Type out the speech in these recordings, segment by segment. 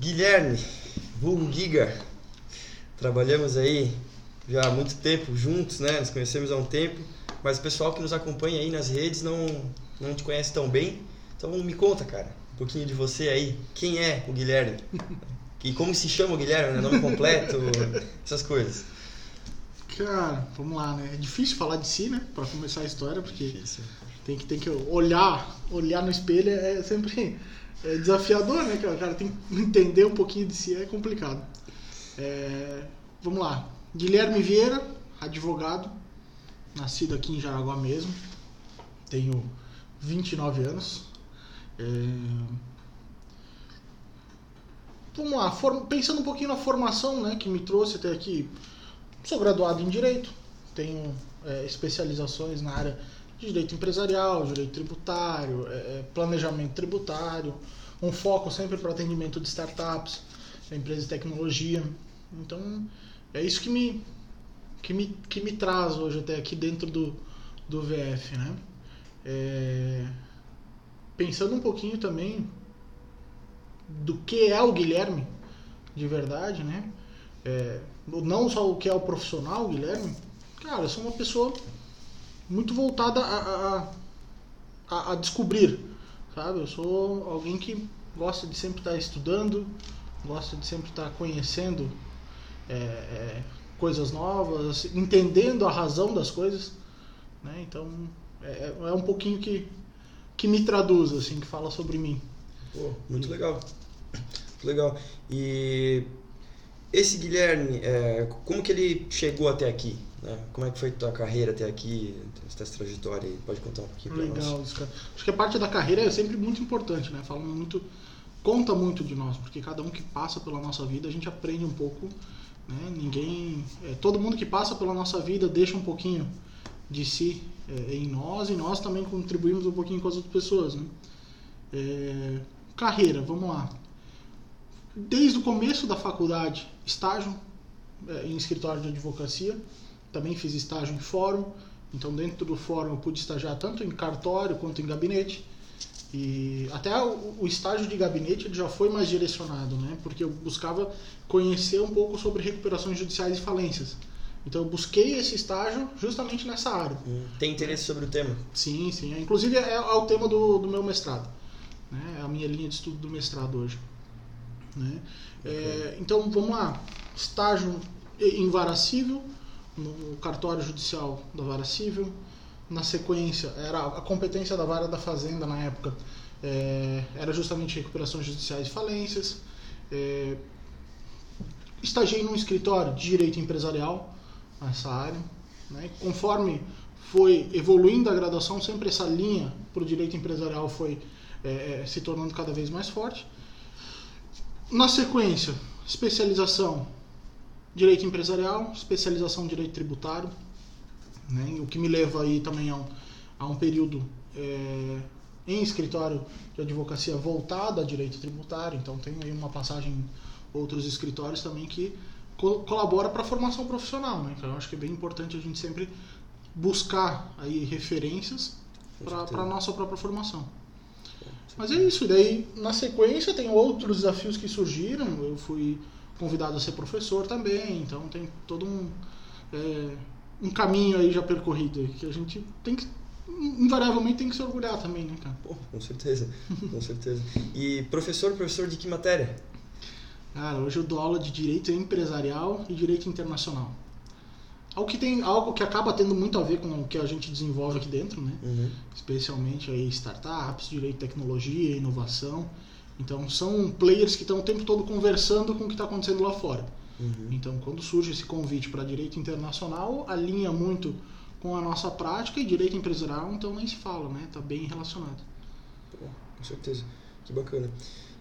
Guilherme, vulgo Giga, trabalhamos aí já há muito tempo juntos, né? Nos conhecemos há um tempo, mas o pessoal que nos acompanha aí nas redes não, não te conhece tão bem. Então me conta, cara, um pouquinho de você aí. Quem é o Guilherme? E como se chama o Guilherme, né? Nome completo, essas coisas. Cara, vamos lá, né? É difícil falar de si, né? Pra começar a história, porque Difícil. Tem que, tem que olhar, olhar no espelho é sempre é desafiador, né, cara? Cara, tem que entender um pouquinho de si, é complicado. É, vamos lá. Guilherme Vieira, advogado, nascido aqui em Jaraguá mesmo. Tenho 29 anos. É, Vamos lá, form- pensando um pouquinho na formação né, que me trouxe até aqui. Sou graduado em Direito, tenho é, especializações na área Direito Empresarial, Direito Tributário, é, é, Planejamento Tributário, um foco sempre para atendimento de startups, empresas de tecnologia. Então, é isso que me, que me, que me traz hoje até aqui dentro do, do VF. Né? É, pensando um pouquinho também do que é o Guilherme de verdade, né? É, não só o que é o profissional, o Guilherme. Cara, eu sou uma pessoa muito voltada a, a, a, a descobrir, sabe? Eu sou alguém que gosta de sempre estar estudando, gosta de sempre estar conhecendo é, é, coisas novas, entendendo a razão das coisas, né? Então é, é um pouquinho que que me traduz assim, que fala sobre mim. Pô, muito legal. Muito legal. E esse Guilherme, é, como que ele chegou até aqui? Né? Como é que foi tua carreira até aqui, essa trajetória aí? Pode contar um pouquinho pra nós? Legal, isso, cara. Acho que a parte da carreira é sempre muito importante, né? Fala muito, conta muito de nós, porque cada um que passa pela nossa vida a gente aprende um pouco, né? Ninguém, é, todo mundo que passa pela nossa vida deixa um pouquinho de si é, em nós e nós também contribuímos um pouquinho com as outras pessoas, né? É, carreira, vamos lá. Desde o começo da faculdade, estágio é, em escritório de advocacia, também fiz estágio em fórum, então dentro do fórum eu pude estagiar tanto em cartório quanto em gabinete. E até o, o estágio de gabinete já foi mais direcionado, né? Porque eu buscava conhecer um pouco sobre recuperações judiciais e falências. Então eu busquei esse estágio justamente nessa área. Hum, Tem interesse sobre o tema? Sim, sim. Inclusive é, é o tema do, do meu mestrado. Né? É a minha linha de estudo do mestrado hoje. Né? É, então vamos lá. Estágio em vara civil, no cartório judicial da vara civil. Na sequência, era a competência da vara da fazenda na época é, era justamente recuperações judiciais e falências. É, estagiei num escritório de direito empresarial nessa área. Né? Conforme foi evoluindo a graduação, sempre essa linha para o direito empresarial foi é, se tornando cada vez mais forte. Na sequência, especialização direito empresarial, especialização em direito tributário, né? o que me leva aí também a um, a um período é, em escritório de advocacia voltado a direito tributário, então tenho aí uma passagem em outros escritórios também que co colabora para a formação profissional, né? então eu acho que é bem importante a gente sempre buscar aí referências para a nossa própria formação. Mas é isso, e daí na sequência tem outros desafios que surgiram. Eu fui convidado a ser professor também, então tem todo um, é, um caminho aí já percorrido que a gente tem que, invariavelmente, tem que se orgulhar também, né, cara? Pô, com certeza, com certeza. E professor, professor de que matéria? Cara, hoje eu dou aula de direito empresarial e direito internacional. Algo que, tem, algo que acaba tendo muito a ver com o que a gente desenvolve aqui dentro, né? Uhum. especialmente aí startups, direito de tecnologia, inovação. Então são players que estão o tempo todo conversando com o que está acontecendo lá fora. Uhum. Então quando surge esse convite para direito internacional, alinha muito com a nossa prática e direito empresarial, então nem se fala, né? Está bem relacionado. Pô, com certeza. Que bacana.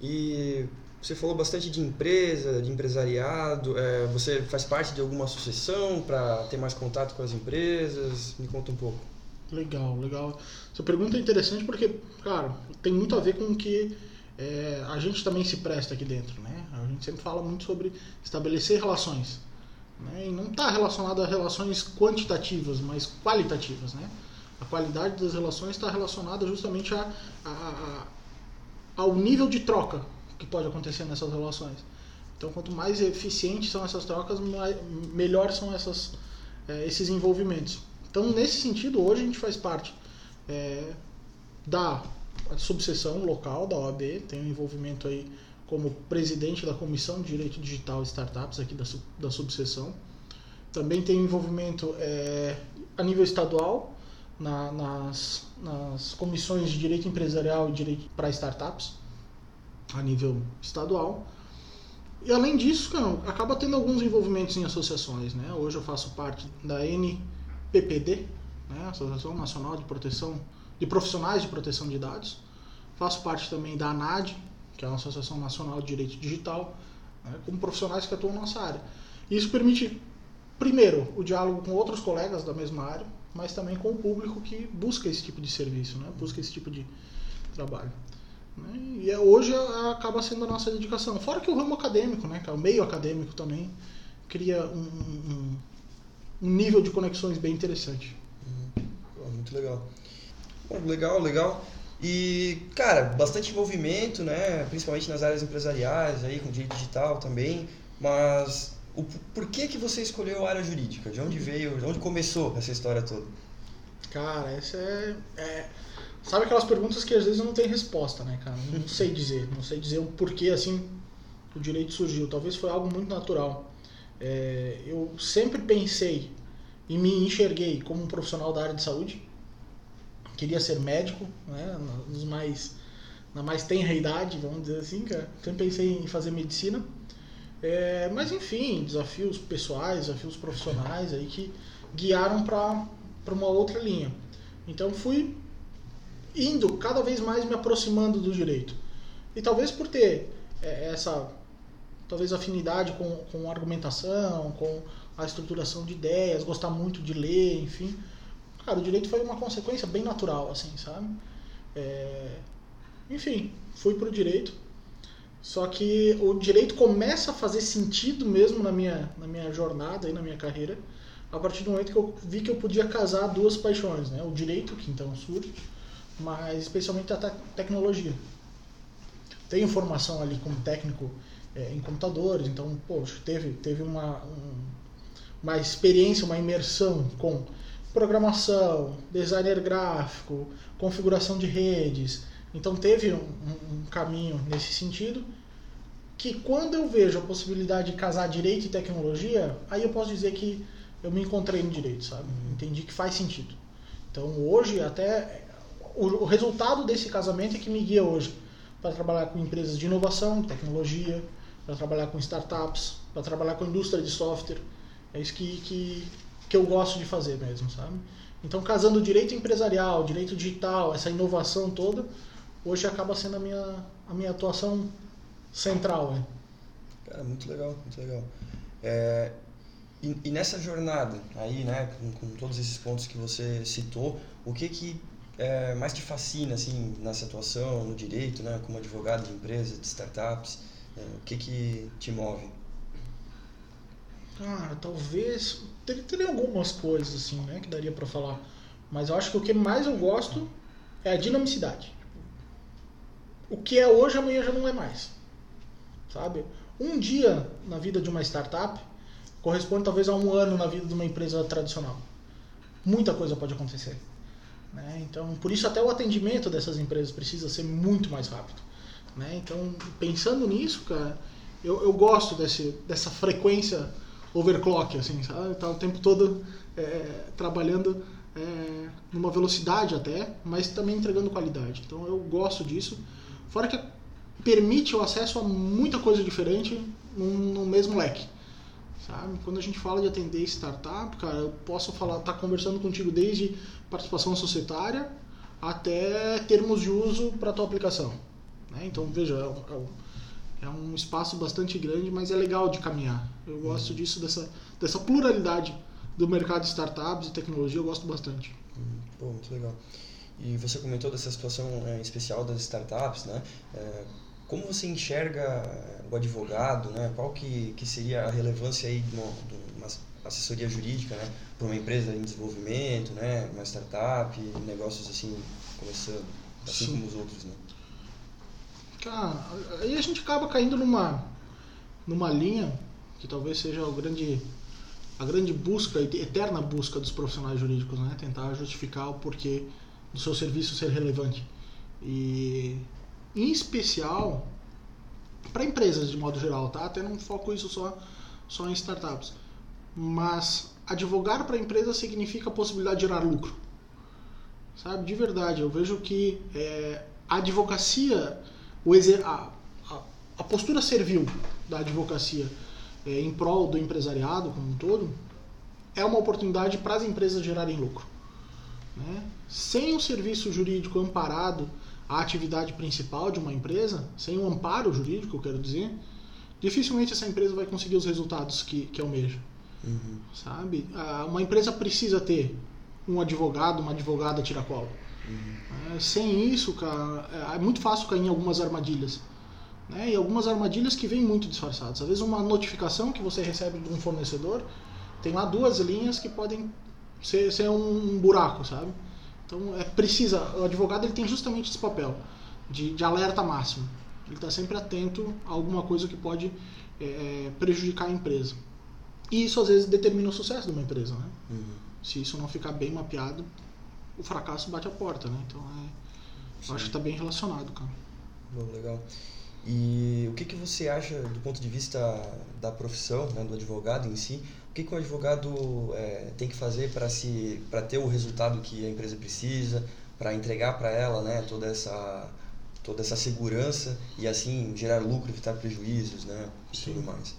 E você falou bastante de empresa, de empresariado. é, você faz parte de alguma associação para ter mais contato com as empresas? Me conta um pouco. Legal, legal. Essa pergunta é interessante porque, cara, tem muito a ver com o que é, a gente também se presta aqui dentro, né? A gente sempre fala muito sobre estabelecer relações. Né? E não está relacionado a relações quantitativas, mas qualitativas, né? A qualidade das relações está relacionada justamente a, a- a- ao nível de troca que pode acontecer nessas relações. Então, quanto mais eficientes são essas trocas, melhor são essas, é, esses envolvimentos. Então, nesse sentido, hoje a gente faz parte é, da subseção local da OAB, tem um envolvimento aí como presidente da Comissão de Direito Digital e Startups aqui da, da subseção. Também tem envolvimento é, a nível estadual, na, nas, nas comissões de direito empresarial e direito para startups, a nível estadual. E além disso, cara, acaba tendo alguns envolvimentos em associações. Né? Hoje eu faço parte da NPPD, né? Associação Nacional de Proteção de Profissionais de Proteção de Dados. Faço parte também da ANAD, que é uma Associação Nacional de Direito Digital, né? como profissionais que atuam na nossa área. Isso permite, primeiro, o diálogo com outros colegas da mesma área, mas também com o público que busca esse tipo de serviço, né? busca esse tipo de trabalho. Né? E é, hoje acaba sendo a nossa dedicação. Fora que o ramo acadêmico, né, o meio acadêmico também cria um, um, um nível de conexões bem interessante. Uhum. muito legal. Legal, legal. E, cara, bastante envolvimento, né? Principalmente nas áreas empresariais, aí, com direito digital também. Mas o, por que, que você escolheu a área jurídica? De onde veio, de onde começou essa história toda? Cara, essa é, é Sabe aquelas perguntas que às vezes não tem resposta, né, cara? Não sei dizer, não sei dizer o porquê assim o direito surgiu. Talvez foi algo muito natural. É, eu sempre pensei e me enxerguei como um profissional da área de saúde. Queria ser médico, né, nos mais na mais tenra idade, vamos dizer assim, cara. Sempre pensei em fazer medicina. É, mas enfim, desafios pessoais, desafios profissionais aí que guiaram para uma outra linha. Então fui indo cada vez mais me aproximando do direito. E talvez por ter é, essa talvez afinidade com, com argumentação, com a estruturação de ideias, gostar muito de ler, enfim. Cara, o direito foi uma consequência bem natural, assim, sabe? É... Enfim, fui pro direito. Só que o direito começa a fazer sentido mesmo na minha, na minha jornada e na minha carreira a partir do momento que eu vi que eu podia casar duas paixões, né? O direito, que então surge, mas especialmente a te tecnologia. Tenho formação ali como técnico é, em computadores, então, poxa, teve, teve uma, um, uma experiência, uma imersão com programação, designer gráfico, configuração de redes. Então teve um, um, caminho nesse sentido que quando eu vejo a possibilidade de casar direito e tecnologia, aí eu posso dizer que eu me encontrei no direito, sabe? Entendi que faz sentido. Então hoje até o, o resultado desse casamento é que me guia hoje para trabalhar com empresas de inovação, tecnologia, para trabalhar com startups, para trabalhar com indústria de software. É isso que, que, que eu gosto de fazer mesmo, sabe? Então, casando direito empresarial, direito digital, essa inovação toda, hoje acaba sendo a minha, a minha atuação central. Né? Cara, muito legal, muito legal. É, e, e, nessa jornada aí, né, com, com, todos esses pontos que você citou, o que que é, mais te fascina assim nessa atuação no direito, né, como advogado de empresas, de startups? É, o que que te move? Cara, talvez teria, algumas coisas assim, né, que daria para falar, mas eu acho que o que mais eu gosto é a dinamicidade. O que é hoje amanhã já não é mais, sabe? Um dia na vida de uma startup corresponde talvez a um ano na vida de uma empresa tradicional. Muita coisa pode acontecer. Né? Então, por isso até o atendimento dessas empresas precisa ser muito mais rápido. Né? Então, pensando nisso, cara, eu, eu gosto desse, dessa frequência overclock, assim, sabe? Tá o tempo todo é, trabalhando é, numa velocidade até, mas também entregando qualidade. Então, eu gosto disso. Fora que permite o acesso a muita coisa diferente no mesmo leque. Sabe? Quando a gente fala de atender startup, cara, eu posso falar, tá conversando contigo desde participação societária até termos de uso para tua aplicação. Né? Então, veja, é um, é um espaço bastante grande, mas é legal de caminhar. Eu gosto disso, dessa, dessa pluralidade do mercado de startups e tecnologia, eu gosto bastante. Pô, muito legal. E você comentou dessa situação é, especial das startups, né? É, como você enxerga o advogado, né? Qual que, que seria a relevância aí de uma, de uma assessoria jurídica, né? Para uma empresa em desenvolvimento, né? Uma startup, negócios assim começando, assim Sim. como os outros, né? Ah, aí a gente acaba caindo numa, numa linha que talvez seja o grande, a grande busca, eterna busca dos profissionais jurídicos, né? Tentar justificar o porquê do seu serviço ser relevante. E, em especial, para empresas de modo geral, tá? Até não foco isso só, só em startups. Mas advogar para empresa significa a possibilidade de gerar lucro. Sabe? De verdade, eu vejo que é, a advocacia, a, a, a postura servil da advocacia é, em prol do empresariado como um todo é uma oportunidade para as empresas gerarem lucro. Né? Sem o serviço jurídico amparado à atividade principal de uma empresa, sem um amparo jurídico, eu quero dizer, dificilmente essa empresa vai conseguir os resultados que, que almeja. Uhum. Sabe? Uma empresa precisa ter um advogado, uma advogada tiracolo. É, sem isso, cara, é, é muito fácil cair em algumas armadilhas. Né? E algumas armadilhas que vêm muito disfarçadas. Às vezes uma notificação que você recebe de um fornecedor tem lá duas linhas que podem ser, ser um buraco, sabe? Então é precisa, o advogado ele tem justamente esse papel de, de alerta máximo. Ele está sempre atento a alguma coisa que pode é, é, prejudicar a empresa. E isso às vezes determina o sucesso de uma empresa, né? Uhum. Se isso não ficar bem mapeado, o fracasso bate a porta, né? Então é, eu acho que está bem relacionado, cara. Bom, legal. E o que, que você acha do ponto de vista da profissão, né, do advogado em si? O que, que um advogado é, tem que fazer para se para ter o resultado que a empresa precisa, para entregar para ela, né, toda essa toda essa segurança e assim gerar lucro, evitar prejuízos, né, e Sim. tudo mais.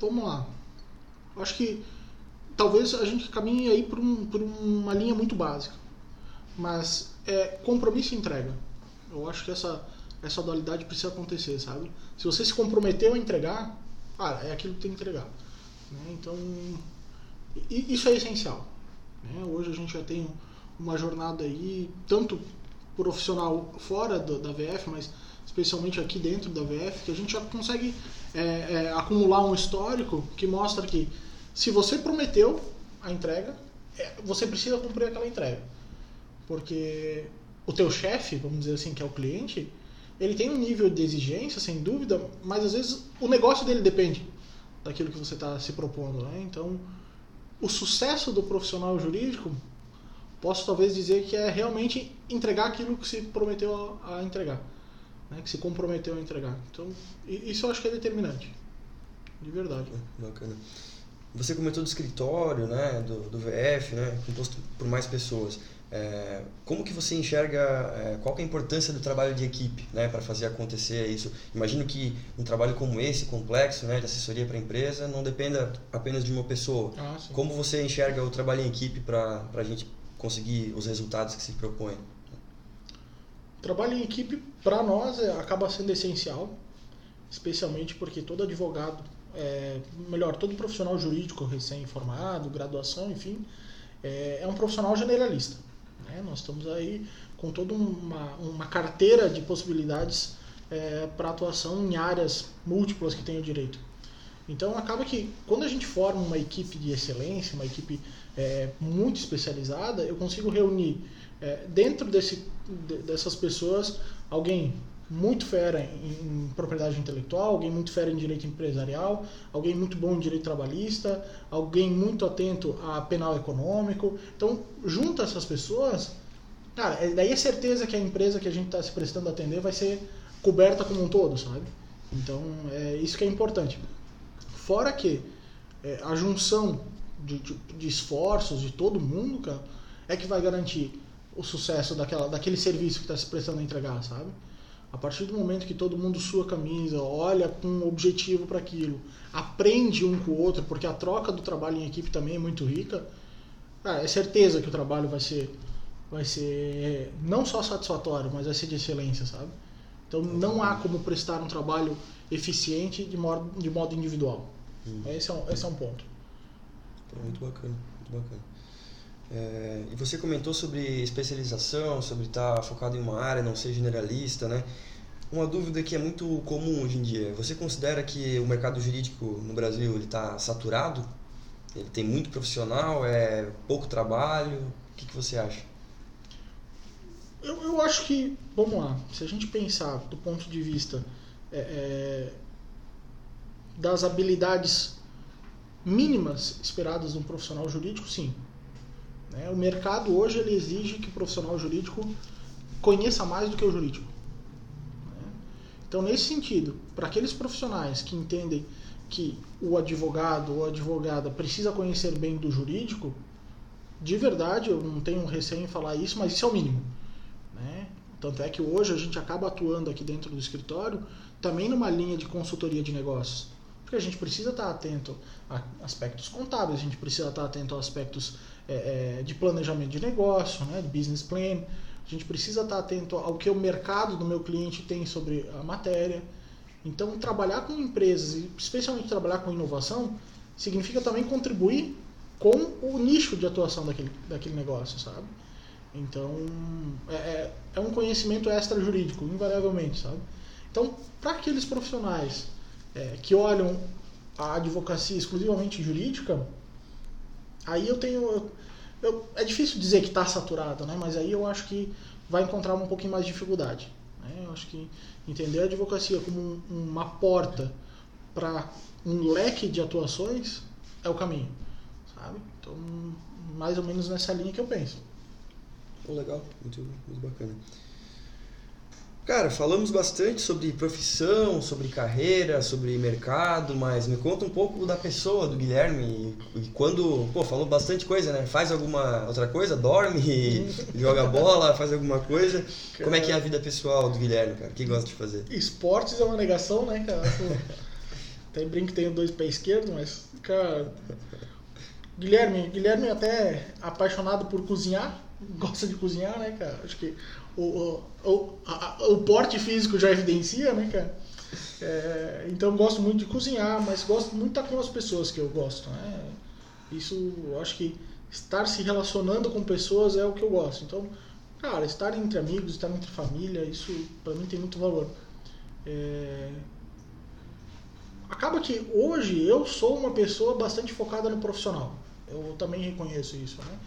Vamos lá. Acho que talvez a gente caminhe aí por, um, por uma linha muito básica, mas é compromisso e entrega eu acho que essa, essa dualidade precisa acontecer, sabe? Se você se comprometeu a entregar, ah, é aquilo que tem que entregar. Né? Então, isso é essencial. Né? Hoje a gente já tem uma jornada aí, tanto profissional fora do, da VF, mas especialmente aqui dentro da VF, que a gente já consegue é, é, acumular um histórico que mostra que se você prometeu a entrega, é, você precisa cumprir aquela entrega. Porque o teu chefe, vamos dizer assim, que é o cliente, ele tem um nível de exigência, sem dúvida, mas às vezes o negócio dele depende daquilo que você está se propondo. Né? Então, o sucesso do profissional jurídico, posso talvez dizer que é realmente entregar aquilo que se prometeu a, entregar, né? que se comprometeu a entregar. Então, isso eu acho que é determinante, de verdade. Bacana. Você comentou do escritório, né, do, do VF, né, composto por mais pessoas. É, como que você enxerga, é, qual é a importância do trabalho de equipe né, para fazer acontecer isso? Imagino que um trabalho como esse, complexo, né, de assessoria para a empresa, não dependa apenas de uma pessoa. Ah, como você enxerga o trabalho em equipe para a gente conseguir os resultados que se propõe? O trabalho em equipe, para nós, é, acaba sendo essencial, especialmente porque todo advogado, é, melhor, todo profissional jurídico recém-formado, graduação, enfim, é, é um profissional generalista. Né? Nós estamos aí com toda uma, uma carteira de possibilidades é, para atuação em áreas múltiplas que tem o direito. Então acaba que quando a gente forma uma equipe de excelência, uma equipe é, muito especializada, eu consigo reunir é, dentro desse, de, dessas pessoas alguém muito fera em, propriedade intelectual, alguém muito fera em direito empresarial, alguém muito bom em direito trabalhista, alguém muito atento a penal econômico. Então, junta essas pessoas, cara, é, daí é certeza que a empresa que a gente está se prestando a atender vai ser coberta como um todo, sabe? Então, é isso que é importante. Fora que é, a junção de, de, de esforços de todo mundo, cara, é que vai garantir o sucesso daquela, daquele serviço que está se prestando a entregar, sabe? A partir do momento que todo mundo sua camisa, olha com um objetivo para aquilo, aprende um com o outro, porque a troca do trabalho em equipe também é muito rica, é certeza que o trabalho vai ser, vai ser não só satisfatório, mas vai ser de excelência, sabe? Então não há como prestar um trabalho eficiente de modo, de modo individual. Hum. Esse, é um, esse é um ponto. Muito bacana, muito bacana. É, e você comentou sobre especialização, sobre estar focado em uma área, não ser generalista, né? Uma dúvida que é muito comum hoje em dia. Você considera que o mercado jurídico no Brasil está saturado? Ele tem muito profissional? É pouco trabalho? O que, que você acha? Eu, eu acho que, vamos lá, se a gente pensar do ponto de vista é, é, das habilidades mínimas esperadas de um profissional jurídico, sim. Né? O mercado hoje ele exige que o profissional jurídico conheça mais do que o jurídico. Né? Então, nesse sentido, para aqueles profissionais que entendem que o advogado ou advogada precisa conhecer bem do jurídico, de verdade, eu não tenho receio em falar isso, mas isso é o mínimo. Né? Tanto é que hoje a gente acaba atuando aqui dentro do escritório também numa linha de consultoria de negócios. Porque a gente precisa estar atento a aspectos contábeis, a gente precisa estar atento a aspectos é, de planejamento de negócio, né, de business plan. A gente precisa estar atento ao que o mercado do meu cliente tem sobre a matéria. Então, trabalhar com empresas, e especialmente trabalhar com inovação, significa também contribuir com o nicho de atuação daquele, daquele negócio, sabe? Então, é, é, é um conhecimento extra jurídico, invariavelmente, sabe? Então, para aqueles profissionais é, que olham a advocacia exclusivamente jurídica, aí eu tenho. Eu, eu, é difícil dizer que está saturado, né? mas aí eu acho que vai encontrar um pouquinho mais de dificuldade. Né? Eu acho que entender a advocacia como um, uma porta para um leque de atuações é o caminho. Sabe? Então, mais ou menos nessa linha que eu penso. Legal, muito, muito bacana. Cara, falamos bastante sobre profissão, sobre carreira, sobre mercado, mas me conta um pouco da pessoa do Guilherme. E quando, pô, falou bastante coisa, né? Faz alguma outra coisa? Dorme, joga bola, faz alguma coisa. Cara, Como é que é a vida pessoal do Guilherme, cara? O que gosta de fazer? Esportes é uma negação, né, cara? Até brinco que tenho dois pés esquerdos, mas, cara. Guilherme, Guilherme é até apaixonado por cozinhar, gosta de cozinhar, né, cara? Acho que o, o, a, o porte físico já evidencia, né, cara? É, então gosto muito de cozinhar, mas gosto muito de estar com as pessoas que eu gosto, né? Isso, acho que estar se relacionando com pessoas é o que eu gosto. Então, cara, estar entre amigos, estar entre família, isso para mim tem muito valor. É... Acaba que hoje eu sou uma pessoa bastante focada no profissional. Eu também reconheço isso, né?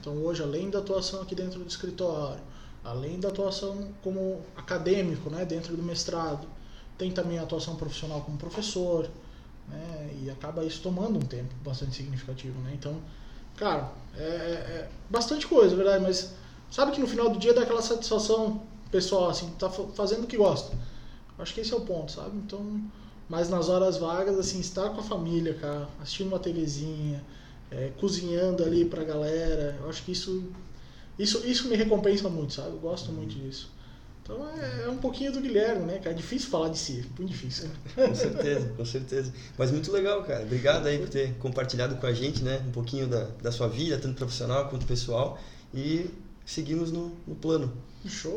Então hoje, além da atuação aqui dentro do escritório, além da atuação como acadêmico, né, dentro do mestrado, tem também a atuação profissional como professor, né, e acaba isso tomando um tempo bastante significativo, né? Então, cara, é, é, é bastante coisa, verdade, mas sabe que no final do dia dá aquela satisfação pessoal, assim, tá fazendo o que gosta. Acho que esse é o ponto, sabe? Então, mas nas horas vagas, assim, estar com a família, cara, assistindo uma TVzinha, é, cozinhando ali pra galera, eu acho que isso isso, isso me recompensa muito, sabe? Eu gosto muito disso. Então é, é, um pouquinho do Guilherme, né, cara? É difícil falar de si, muito difícil. Com certeza, com certeza. Mas muito legal, cara. Obrigado aí por ter compartilhado com a gente, né, um pouquinho da, da sua vida, tanto profissional quanto pessoal. E seguimos no, no plano. Show.